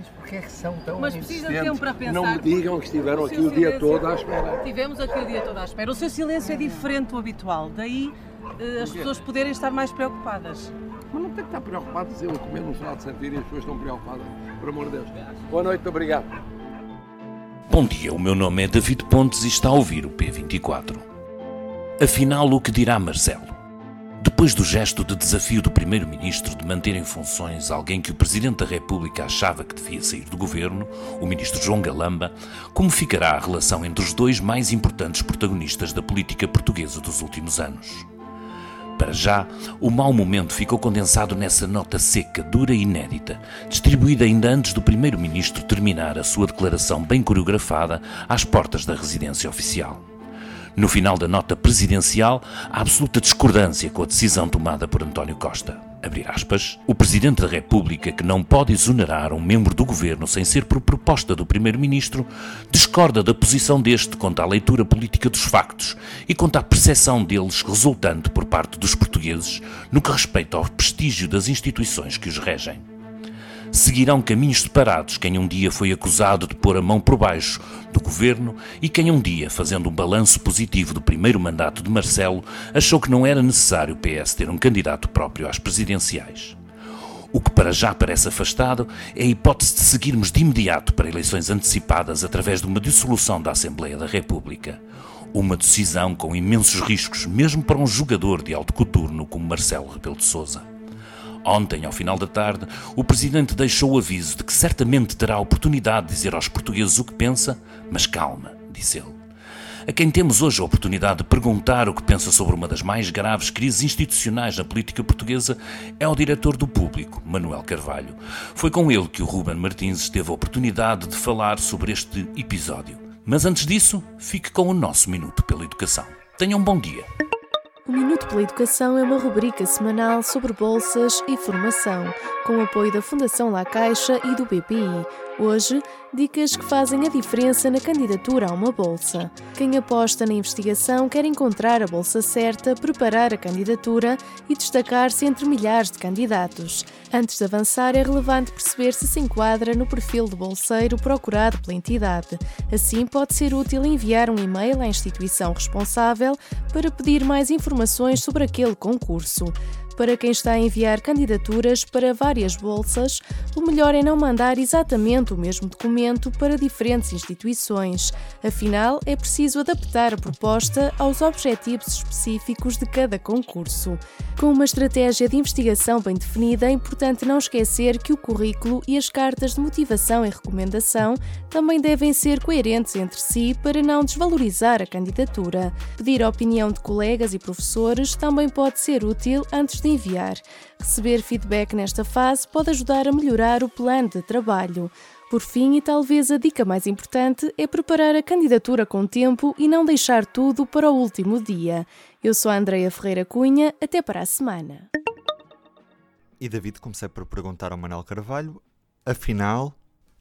Mas porquê é que são tão Mas precisa de tempo para pensar. Não me digam que estiveram O aqui o dia todo à espera. Tivemos aqui o dia todo à espera. O seu silêncio é diferente do habitual, daí eh, as pessoas poderem estar mais preocupadas. Mas não tem que estar preocupado se eu comer no final de Santina e as pessoas estão preocupadas. Por amor de Deus. Boa noite, obrigado. Bom dia, o meu nome é David Pontes e está a ouvir o P24. Afinal, o que dirá Marcelo? Depois do gesto de desafio do Primeiro-Ministro de manter em funções alguém que o Presidente da República achava que devia sair do governo, o Ministro João Galamba, como ficará a relação entre os dois mais importantes protagonistas da política portuguesa dos últimos anos? Para já, o mau momento ficou condensado nessa nota seca, dura e inédita, distribuída ainda antes do Primeiro-Ministro terminar a sua declaração bem coreografada às portas da residência oficial. No final da nota presidencial, há absoluta discordância com a decisão tomada por António Costa. Aspas, o Presidente da República, que não pode exonerar um membro do governo sem ser por proposta do Primeiro-Ministro, discorda da posição deste quanto à leitura política dos factos e quanto à percepção deles resultante por parte dos portugueses no que respeita ao prestígio das instituições que os regem. Seguirão caminhos separados quem um dia foi acusado de pôr a mão por baixo do governo e quem um dia, fazendo um balanço positivo do primeiro mandato de Marcelo, achou que não era necessário o PS ter um candidato próprio às presidenciais. O que para já parece afastado é a hipótese de seguirmos de imediato para eleições antecipadas através de uma dissolução da Assembleia da República. Uma decisão com imensos riscos, mesmo para um jogador de alto coturno como Marcelo Rebelo de Sousa. Ontem, ao final da tarde, o Presidente deixou o aviso de que certamente terá a oportunidade de dizer aos portugueses o que pensa, mas calma, disse ele. A quem temos hoje a oportunidade de perguntar o que pensa sobre uma das mais graves crises institucionais na política portuguesa é o diretor do Público, Manuel Carvalho. Foi com ele que o Ruben Martins teve a oportunidade de falar sobre este episódio. Mas antes disso, fique com o nosso Minuto pela Educação. Tenham um bom dia. O Minuto pela Educação é uma rubrica semanal sobre bolsas e formação, com apoio da Fundação La Caixa e do BPI. Hoje, dicas que fazem a diferença na candidatura a uma bolsa. Quem aposta na investigação quer encontrar a bolsa certa, preparar a candidatura e destacar-se entre milhares de candidatos. Antes de avançar, é relevante perceber se se enquadra no perfil de bolseiro procurado pela entidade. Assim, pode ser útil enviar um e-mail à instituição responsável para pedir mais informações sobre aquele concurso. Para quem está a enviar candidaturas para várias bolsas, o melhor é não mandar exatamente o mesmo documento para diferentes instituições. Afinal, é preciso adaptar a proposta aos objetivos específicos de cada concurso. Com uma estratégia de investigação bem definida, é importante não esquecer que o currículo e as cartas de motivação e recomendação também devem ser coerentes entre si para não desvalorizar a candidatura. Pedir a opinião de colegas e professores também pode ser útil antes de enviar. Receber feedback nesta fase pode ajudar a melhorar o plano de trabalho. Por fim, e talvez a dica mais importante, é preparar a candidatura com tempo e não deixar tudo para o último dia. Eu sou a Andreia Ferreira Cunha, até para a semana. E David, comecei por perguntar ao Manuel Carvalho, afinal,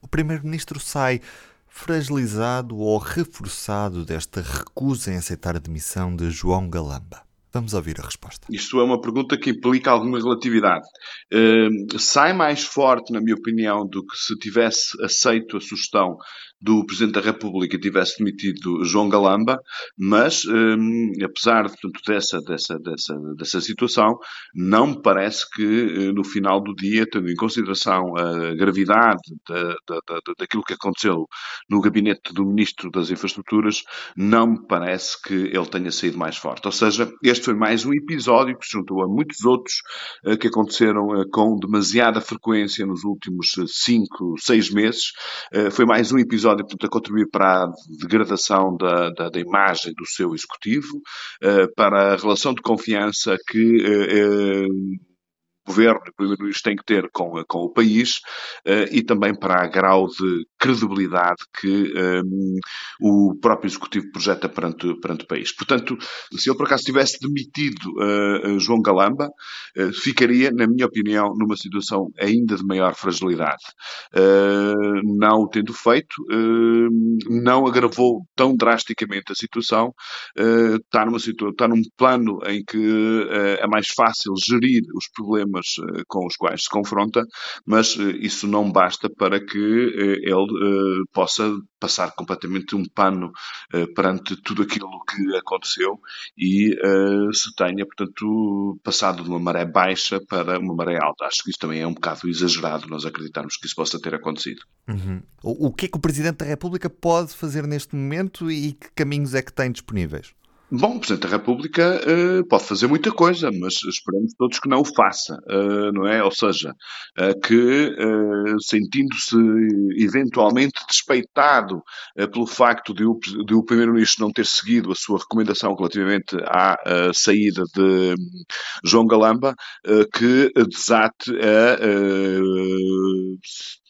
o Primeiro-Ministro sai fragilizado ou reforçado desta recusa em aceitar a demissão de João Galamba? Vamos ouvir a resposta. Isto é uma pergunta que implica alguma relatividade. Uh, sai mais forte, na minha opinião, do que se tivesse aceito a sugestão do Presidente da República tivesse demitido João Galamba, mas, um, apesar portanto, dessa, dessa, dessa, dessa situação, não me parece que uh, no final do dia, tendo em consideração a gravidade da, da, da, daquilo que aconteceu no gabinete do Ministro das Infraestruturas, não me parece que ele tenha saído mais forte. Ou seja, este foi mais um episódio que se juntou a muitos outros uh, que aconteceram uh, com demasiada frequência nos últimos cinco, seis meses. foi mais um episódio portanto, a contribuir para a degradação da, da, da imagem do seu executivo, para a relação de confiança que o governo e o primeiro-ministro têm que ter com, com o país e também para a grau de credibilidade que um, o próprio Executivo projeta perante, perante o país. Portanto, se ele por acaso tivesse demitido uh, João Galamba, uh, ficaria, na minha opinião, numa situação ainda de maior fragilidade. Uh, não o tendo feito, não agravou tão drasticamente a situação, está, numa está num plano em que é mais fácil gerir os problemas problemas com os quais se confronta, mas isso não basta para que ele possa passar completamente um pano perante tudo aquilo que aconteceu e se tenha, portanto, passado de uma maré baixa para uma maré alta. Acho que isso também é um bocado exagerado nós acreditarmos que isso possa ter acontecido. Uhum. O, o que é que o Presidente da República pode fazer neste momento e que caminhos é que tem disponíveis? Bom, o Presidente da República uh, pode fazer muita coisa, mas esperamos todos que não o faça, uh, não é? Ou seja, uh, que sentindo-se eventualmente despeitado pelo facto de o, o Primeiro-Ministro não ter seguido a sua recomendação relativamente à saída de João Galamba, que desate a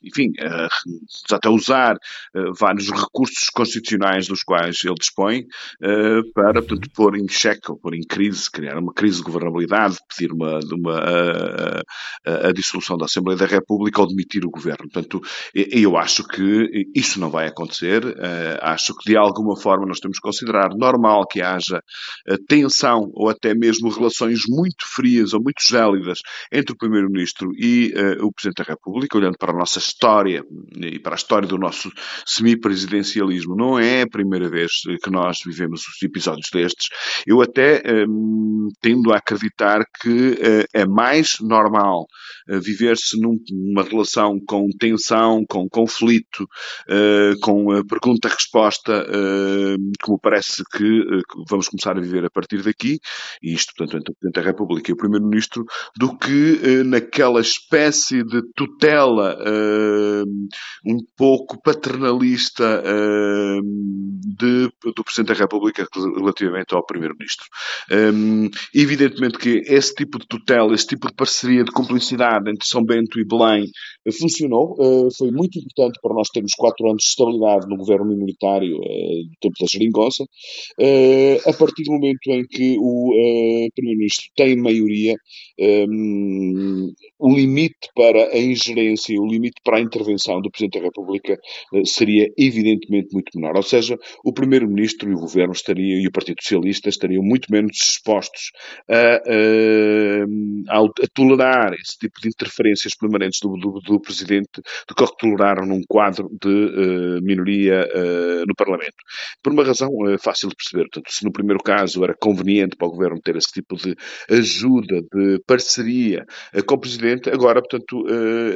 enfim, uh, até usar uh, vários recursos constitucionais dos quais ele dispõe uh, para, portanto, pôr em xeque ou pôr em crise, criar uma crise de governabilidade, pedir uma, uma a, a, dissolução da Assembleia da República ou demitir o governo. Portanto, eu acho que isso não vai acontecer. acho que, de alguma forma, nós temos que considerar normal que haja tensão ou até mesmo relações muito frias ou muito gélidas entre o Primeiro-Ministro e o Presidente da República, olhando para a nossa história e para a história do nosso semipresidencialismo. Não é a primeira vez que nós vivemos os episódios destes. Eu até hum, tendo a acreditar que uh, é mais normal uh, viver-se numa relação com tensão, com conflito, uh, com pergunta-resposta, como parece que vamos começar a viver a partir daqui, e isto, portanto, entre o Presidente da República e o Primeiro-Ministro, do que naquela espécie de tutela um pouco paternalista de, do Presidente da República relativamente ao Primeiro-Ministro. evidentemente que esse tipo de tutela, esse tipo de parceria, de cumplicidade entre São Bento e Belém eh, funcionou. Eh, foi muito importante para nós termos quatro anos de estabilidade no governo minoritário eh, do tempo da Geringonça. a partir do momento em que o Primeiro-Ministro tem maioria, o limite para a ingerência, o limite para a intervenção do Presidente da República seria evidentemente muito menor. Ou seja, o Primeiro-Ministro e o Governo estariam, e o Partido Socialista estariam muito menos dispostos a, a, a tolerar esse tipo de interferências permanentes do, do, do Presidente do que toleraram num quadro de uh, minoria uh, no Parlamento. Por uma razão uh, fácil de perceber. Portanto, se no primeiro caso era conveniente para o Governo ter esse tipo de ajuda, de parceria com o Presidente, agora, portanto,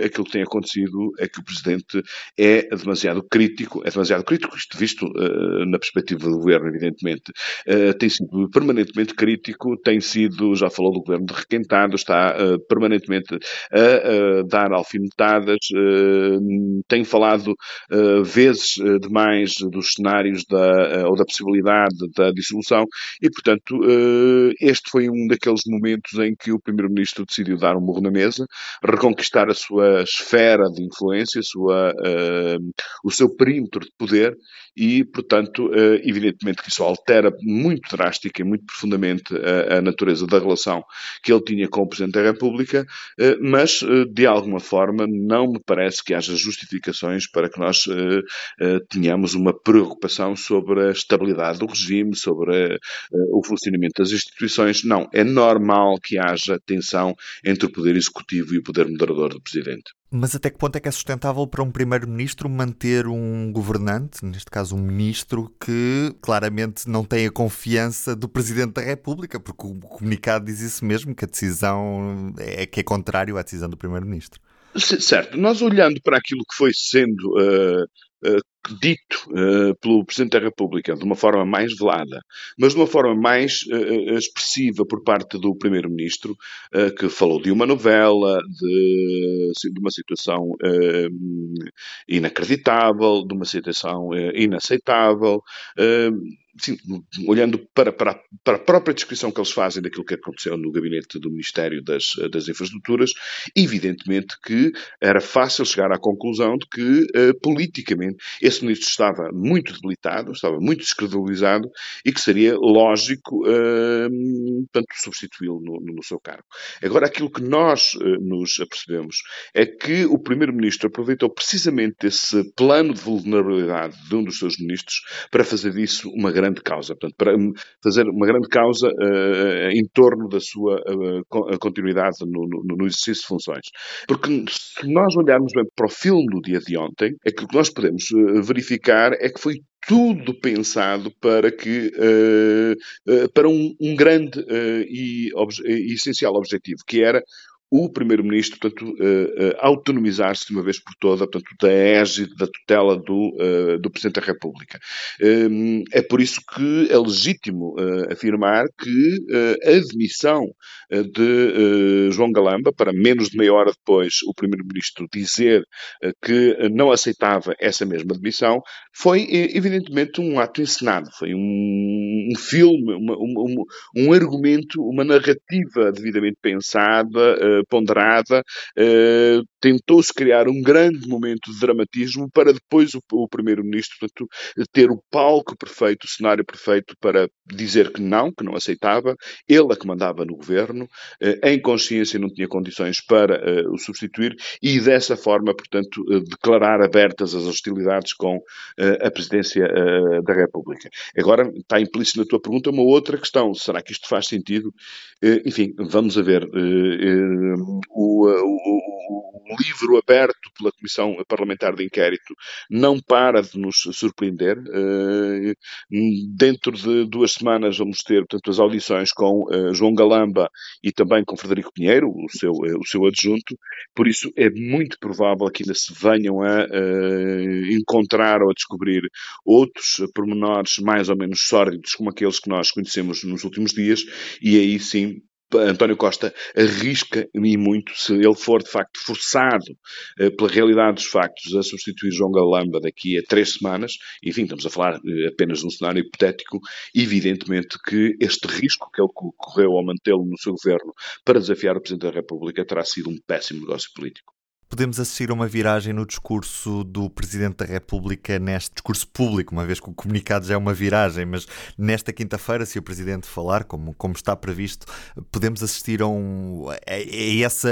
aquilo que tem acontecido é que o Presidente é demasiado crítico, é demasiado crítico, isto visto na perspectiva do Governo, evidentemente, uh, tem sido permanentemente crítico, tem sido, já falou do Governo de requentado, está uh, permanentemente a dar alfinetadas, tem falado vezes demais dos cenários da, ou da possibilidade da dissolução e, portanto, este foi um daqueles momentos em que o Primeiro-Ministro decidiu dar um morro na mesa, reconquistar a sua esfera de influência, sua, o seu perímetro de poder e, portanto, uh, evidentemente que isso altera muito drástica e muito profundamente a, a, natureza da relação que ele tinha com o Presidente da República, uh, mas, de alguma forma, não me parece que haja justificações para que nós tenhamos uma preocupação sobre a estabilidade do regime, sobre o funcionamento das instituições. Não, é normal que haja tensão entre o Poder Executivo e o Poder Moderador do Presidente. Mas até que ponto é que é sustentável para um primeiro-ministro manter um governante, neste caso um ministro, que claramente não tem a confiança do presidente da República, porque o comunicado diz isso mesmo, que a decisão é que é contrário à decisão do primeiro-ministro. Certo, nós olhando para aquilo que foi sendo uh, uh, dito uh, pelo Presidente da República de uma forma mais velada, mas de uma forma mais uh, expressiva por parte do Primeiro-Ministro, uh, que falou de uma novela, de, de uma situação inacreditável, de uma situação inaceitável. Sim, olhando para, para, para, a própria descrição que eles fazem daquilo que aconteceu no gabinete do Ministério das, das Infraestruturas, evidentemente que era fácil chegar à conclusão de que, politicamente, esse ministro estava muito debilitado, estava muito descredibilizado e que seria lógico, uh, portanto, substituí-lo no, no, seu cargo. Agora, aquilo que nós uh, nos apercebemos é que o primeiro-ministro aproveitou precisamente esse plano de vulnerabilidade de um dos seus ministros para fazer disso uma grande causa, portanto, para fazer uma grande causa uh, em torno da sua continuidade no, no, no exercício de funções. Porque se nós olharmos bem para o filme do dia de ontem, aquilo que nós podemos verificar é que foi tudo pensado para que uh, uh, para um, um grande e, e essencial objetivo, que era o Primeiro-Ministro, portanto, uh, uh, autonomizar-se de uma vez por toda, portanto, da égide, da tutela do, uh, do Presidente da República. Um, é por isso que é legítimo afirmar que a admissão de João Galamba, para menos de meia hora depois o Primeiro-Ministro dizer que não aceitava essa mesma admissão, foi evidentemente um ato encenado, foi um, um filme, uma, um, um, argumento, uma narrativa devidamente pensada, ponderada, uh, tentou-se criar um grande momento de dramatismo para depois o, o Primeiro-Ministro ter o palco perfeito, o cenário perfeito para dizer que não, que não aceitava, ele a que mandava no governo, uh, em consciência não tinha condições para uh, o substituir e dessa forma, portanto, declarar abertas as hostilidades com a Presidência da República. Agora, está implícito na tua pergunta uma outra questão, será que isto faz sentido? enfim, vamos a ver o, livro aberto pela Comissão Parlamentar de Inquérito não para de nos surpreender. Uh, dentro de duas semanas vamos ter, portanto, as audições com uh, João Galamba e também com Frederico Pinheiro, o seu, uh, o seu adjunto. Por isso é muito provável que ainda se venham a encontrar ou a descobrir outros pormenores mais ou menos sórdidos como aqueles que nós conhecemos nos últimos dias e aí sim António Costa arrisca e muito se ele for de facto forçado uh, pela realidade dos factos a substituir João Galamba daqui a três semanas, enfim, estamos a falar uh, apenas de um cenário hipotético, evidentemente que este risco que ele correu ao mantê-lo no seu governo para desafiar o Presidente da República terá sido um péssimo negócio político podemos assistir a uma viragem no discurso do Presidente da República, neste discurso público, uma vez que o comunicado já é uma viragem, mas nesta quinta-feira, se o Presidente falar, como, como está previsto, podemos assistir a, um, a, a essa,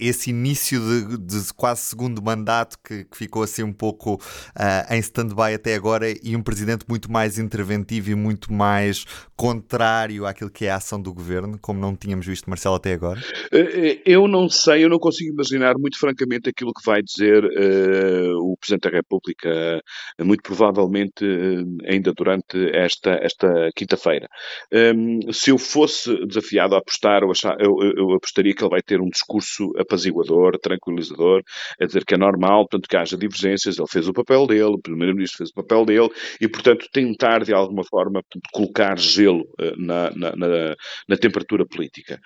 esse início de, de, quase segundo mandato que, que ficou assim um pouco uh, em stand-by até agora e um Presidente muito mais interventivo e muito mais contrário àquilo que é a ação do Governo, como não tínhamos visto, Marcelo, até agora? Eh, eh, eu não sei, eu não consigo imaginar, muito francamente, exatamente aquilo que vai dizer uh, o Presidente da República, uh, muito provavelmente uh, ainda durante esta, esta quinta-feira. Um, ehm, se eu fosse desafiado a apostar, eu, achar, eu, eu, apostaria que ele vai ter um discurso apaziguador, tranquilizador, a dizer que é normal, portanto, que haja divergências, ele fez o papel dele, o Primeiro-Ministro fez o papel dele, e, portanto, tentar, de alguma forma, colocar gelo na, na, na, na temperatura política.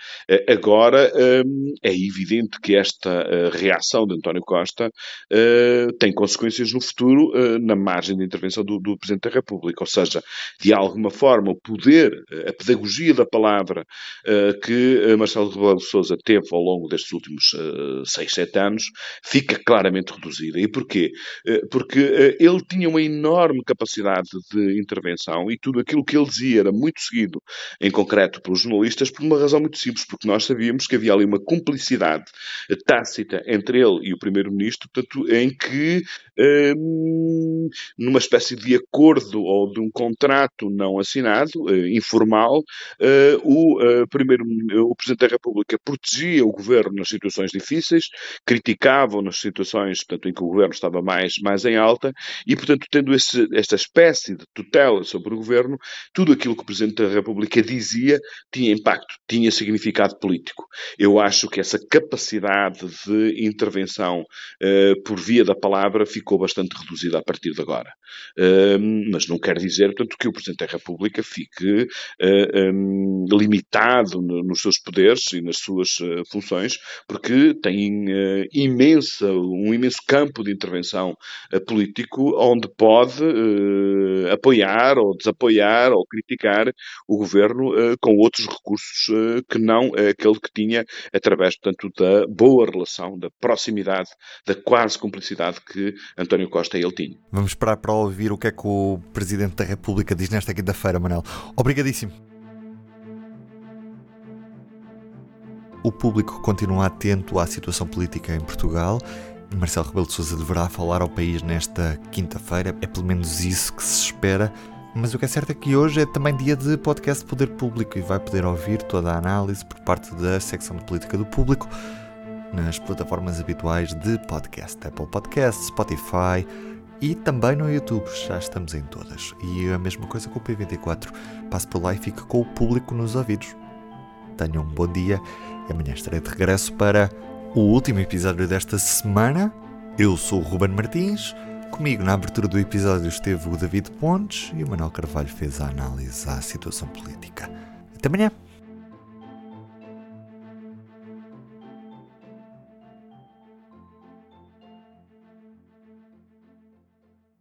agora, um, ehm, é evidente que esta reação de António Costa uh, tem consequências no futuro uh, na margem de intervenção do, do, Presidente da República. Ou seja, de alguma forma, o poder, eh, a pedagogia da palavra uh, que Marcelo Rebelo de Sousa teve ao longo destes últimos seis, sete anos fica claramente reduzida. E porquê? porque ele tinha uma enorme capacidade de intervenção e tudo aquilo que ele dizia era muito seguido, em concreto pelos jornalistas, por uma razão muito simples, porque nós sabíamos que havia ali uma cumplicidade tácita entre ele e o Primeiro-Ministro, portanto, em que, hum, numa espécie de acordo ou de um contrato não assinado, uh, informal, uh, o, uh, primeiro, o Presidente da República protegia o governo nas situações difíceis, criticava nas situações portanto, em que o governo estava mais, mais em alta, e, portanto, tendo esse, esta espécie de tutela sobre o governo, tudo aquilo que o Presidente da República dizia tinha impacto, tinha significado político. Eu acho que essa capacidade de intervenção intervenção uh, por via da palavra ficou bastante reduzida a partir de agora. Uh, mas não quer dizer, portanto, que o Presidente da República fique um, limitado no, nos seus poderes e nas suas eh, funções, porque tem imensa, um imenso campo de intervenção político onde pode apoiar ou desapoiar ou criticar o governo com outros recursos que não aquele que tinha através, portanto, da boa relação, da proximidade proximidade, da quase cumplicidade que António Costa e ele tinham. Vamos esperar para ouvir o que é que o Presidente da República diz nesta quinta-feira, Manel. Obrigadíssimo. O público continua atento à situação política em Portugal. Marcelo Rebelo de Sousa deverá falar ao país nesta quinta-feira. É pelo menos isso que se espera. Mas o que é certo é que hoje é também dia de podcast Poder Público e vai poder ouvir toda a análise por parte da secção de política do público nas plataformas habituais de podcast, Apple Podcasts, Spotify e também no YouTube, já estamos em todas. E a mesma coisa com o P24, passe por lá e fique com o público nos ouvidos. Tenham um bom dia e amanhã estarei de regresso para o último episódio desta semana. Eu sou o Ruben Martins. Comigo na abertura do episódio esteve o David Pontes e o Manuel Carvalho fez a análise à situação política. Até amanhã!